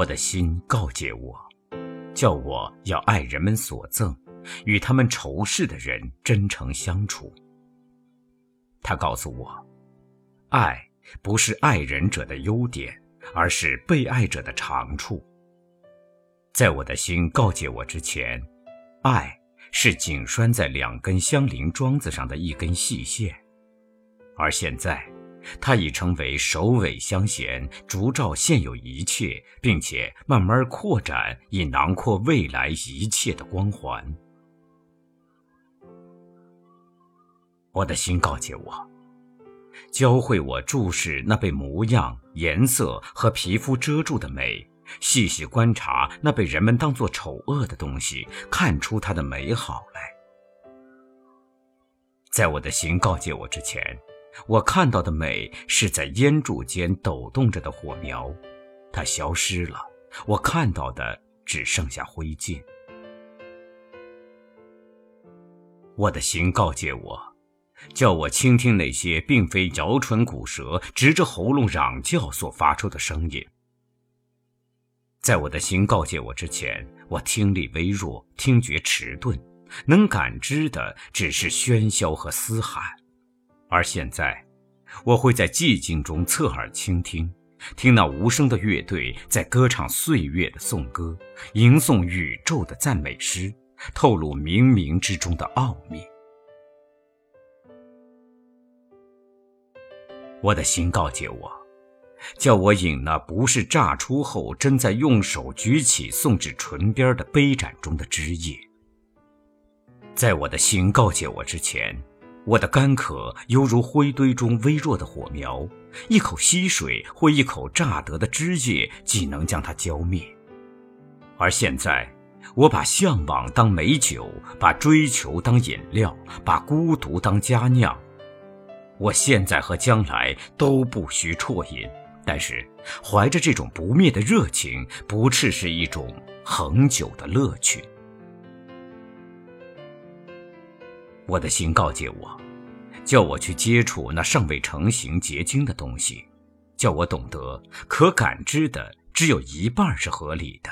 我的心告诫我，叫我要爱人们所赠，与他们仇视的人真诚相处。他告诉我，爱不是爱人者的优点，而是被爱者的长处。在我的心告诫我之前，爱是紧拴在两根相邻桩子上的一根细线，而现在。它已成为首尾相衔、烛照现有一切，并且慢慢扩展，以囊括未来一切的光环。我的心告诫我，教会我注视那被模样、颜色和皮肤遮住的美，细细观察那被人们当作丑恶的东西，看出它的美好来。在我的心告诫我之前。我看到的美是在烟柱间抖动着的火苗，它消失了。我看到的只剩下灰烬。我的心告诫我，叫我倾听那些并非摇唇鼓舌、直着喉咙嚷叫所发出的声音。在我的心告诫我之前，我听力微弱，听觉迟钝，能感知的只是喧嚣和嘶喊。而现在，我会在寂静中侧耳倾听，听那无声的乐队在歌唱岁月的颂歌，吟诵宇宙的赞美诗，透露冥冥之中的奥秘。我的心告诫我，叫我饮那不是榨出后正在用手举起送至唇边的杯盏中的汁液。在我的心告诫我之前。我的干渴犹如灰堆中微弱的火苗，一口溪水或一口榨得的汁液，即能将它浇灭。而现在，我把向往当美酒，把追求当饮料，把孤独当佳酿。我现在和将来都不需啜饮，但是怀着这种不灭的热情，不啻是一种恒久的乐趣。我的心告诫我，叫我去接触那尚未成型结晶的东西，叫我懂得可感知的只有一半是合理的，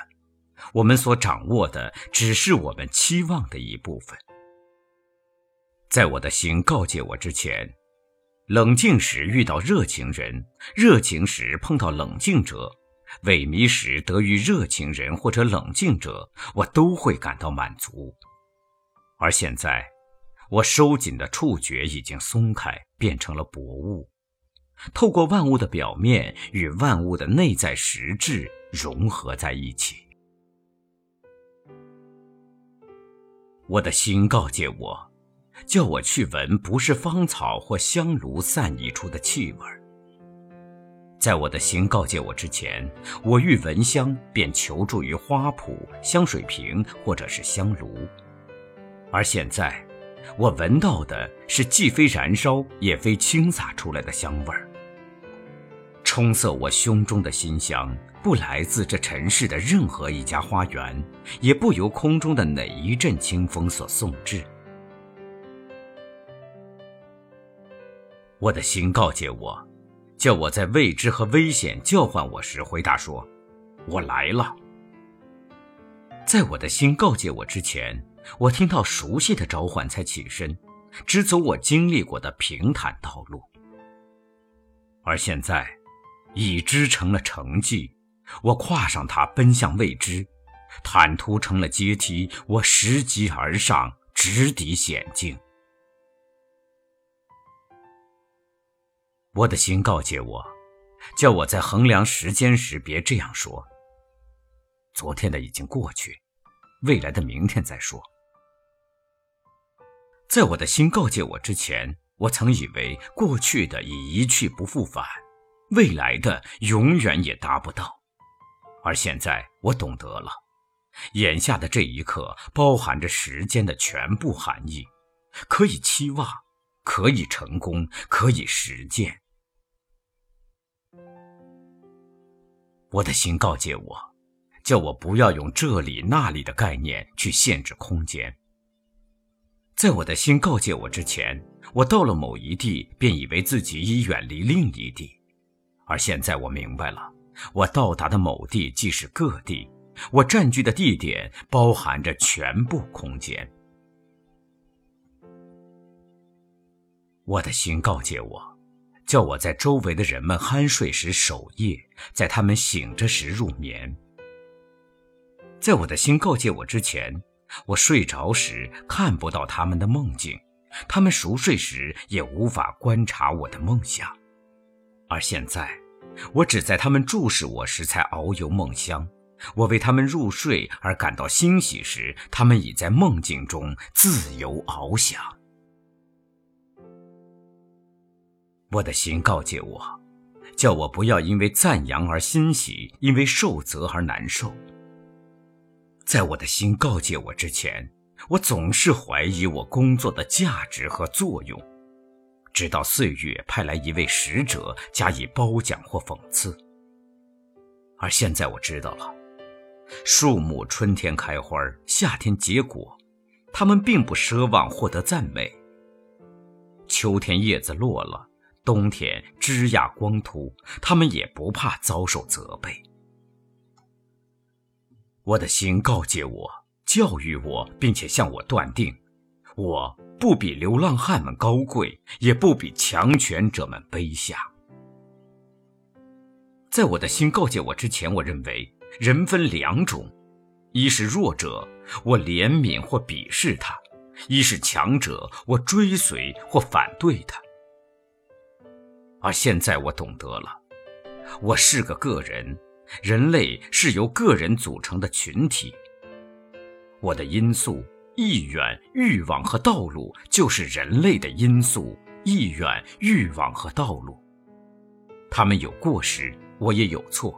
我们所掌握的只是我们期望的一部分。在我的心告诫我之前，冷静时遇到热情人，热情时碰到冷静者，萎靡时得遇热情人或者冷静者，我都会感到满足。而现在。我收紧的触觉已经松开，变成了薄雾，透过万物的表面，与万物的内在实质融合在一起。我的心告诫我，叫我去闻不是芳草或香炉散溢出的气味。在我的心告诫我之前，我欲闻香，便求助于花圃、香水瓶或者是香炉，而现在。我闻到的是既非燃烧也非倾洒出来的香味儿。冲塞我胸中的馨香，不来自这尘世的任何一家花园，也不由空中的哪一阵清风所送至。我的心告诫我，叫我在未知和危险叫唤我时回答说：“我来了。”在我的心告诫我之前。我听到熟悉的召唤，才起身，直走我经历过的平坦道路。而现在，已知成了成绩，我跨上它，奔向未知；坦途成了阶梯，我拾级而上，直抵险境。我的心告诫我，叫我在衡量时间时别这样说：昨天的已经过去，未来的明天再说。在我的心告诫我之前，我曾以为过去的已一去不复返，未来的永远也达不到。而现在我懂得了，眼下的这一刻包含着时间的全部含义，可以期望，可以成功，可以实践。我的心告诫我，叫我不要用这里那里的概念去限制空间。在我的心告诫我之前，我到了某一地，便以为自己已远离另一地，而现在我明白了，我到达的某地即是各地，我占据的地点包含着全部空间。我的心告诫我，叫我在周围的人们酣睡时守夜，在他们醒着时入眠。在我的心告诫我之前，我睡着时看不到他们的梦境，他们熟睡时也无法观察我的梦想，而现在。我只在他们注视我时才遨游梦乡，我为他们入睡而感到欣喜时，他们已在梦境中自由翱翔。我的心告诫我，叫我不要因为赞扬而欣喜，因为受责而难受。在我的心告诫我之前，我总是怀疑我工作的价值和作用。直到岁月派来一位使者加以褒奖或讽刺，而现在我知道了，树木春天开花，夏天结果，他们并不奢望获得赞美。秋天叶子落了，冬天枝桠光秃，他们也不怕遭受责备。我的心告诫我，教育我，并且向我断定，我。不比流浪汉们高贵，也不比强权者们卑下。在我的心告诫我之前，我认为人分两种：一是弱者，我怜悯或鄙视他；一是强者，我追随或反对他。而现在我懂得了，我是个个人，人类是由个人组成的群体。我的因素。意愿、欲望和道路，就是人类的因素。意愿、欲望和道路，他们有过失，我也有错；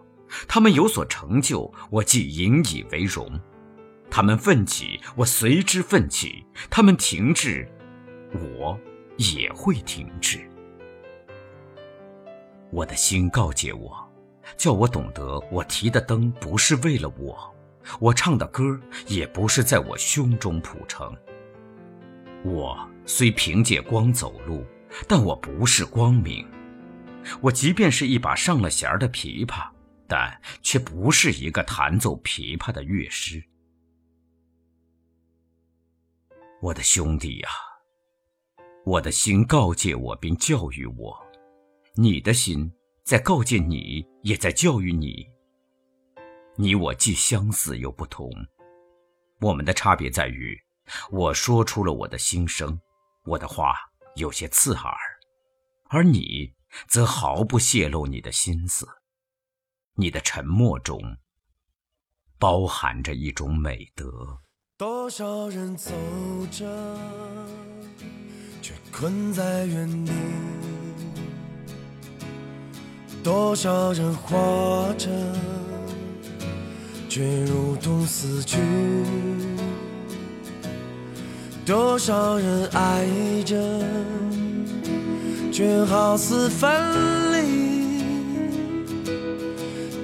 他们有所成就，我既引以为荣；他们奋起，我随之奋起；他们停滞，我也会停滞。我的心告诫我，叫我懂得，我提的灯不是为了我。我唱的歌也不是在我胸中谱成。我虽凭借光走路，但我不是光明。我即便是一把上了弦的琵琶，但却不是一个弹奏琵琶的乐师。我的兄弟呀，我的心告诫我并教育我，你的心在告诫你，也在教育你。你我既相似又不同，我们的差别在于，我说出了我的心声，我的话有些刺耳，而你则毫不泄露你的心思。你的沉默中包含着一种美德。多少人走着，却困在原地；多少人活着。却如同死去，多少人爱着，却好似分离；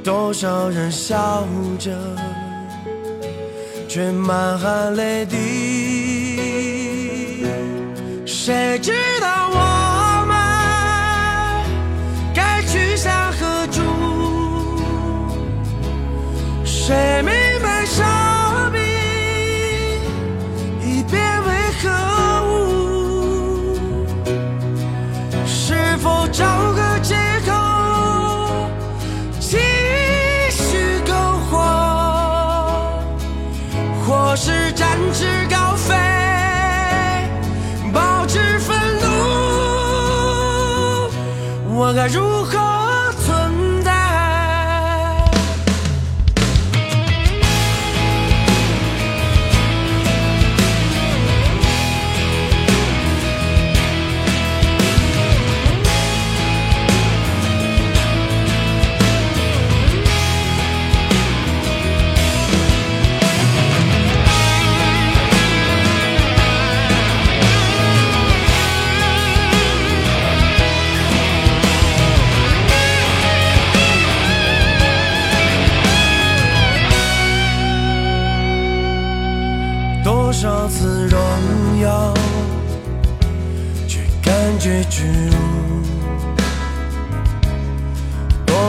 多少人笑着，却满含泪滴。谁知道我我该如何？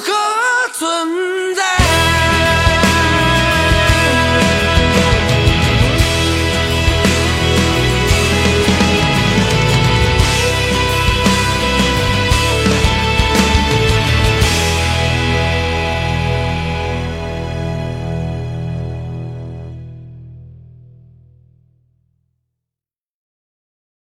何存在？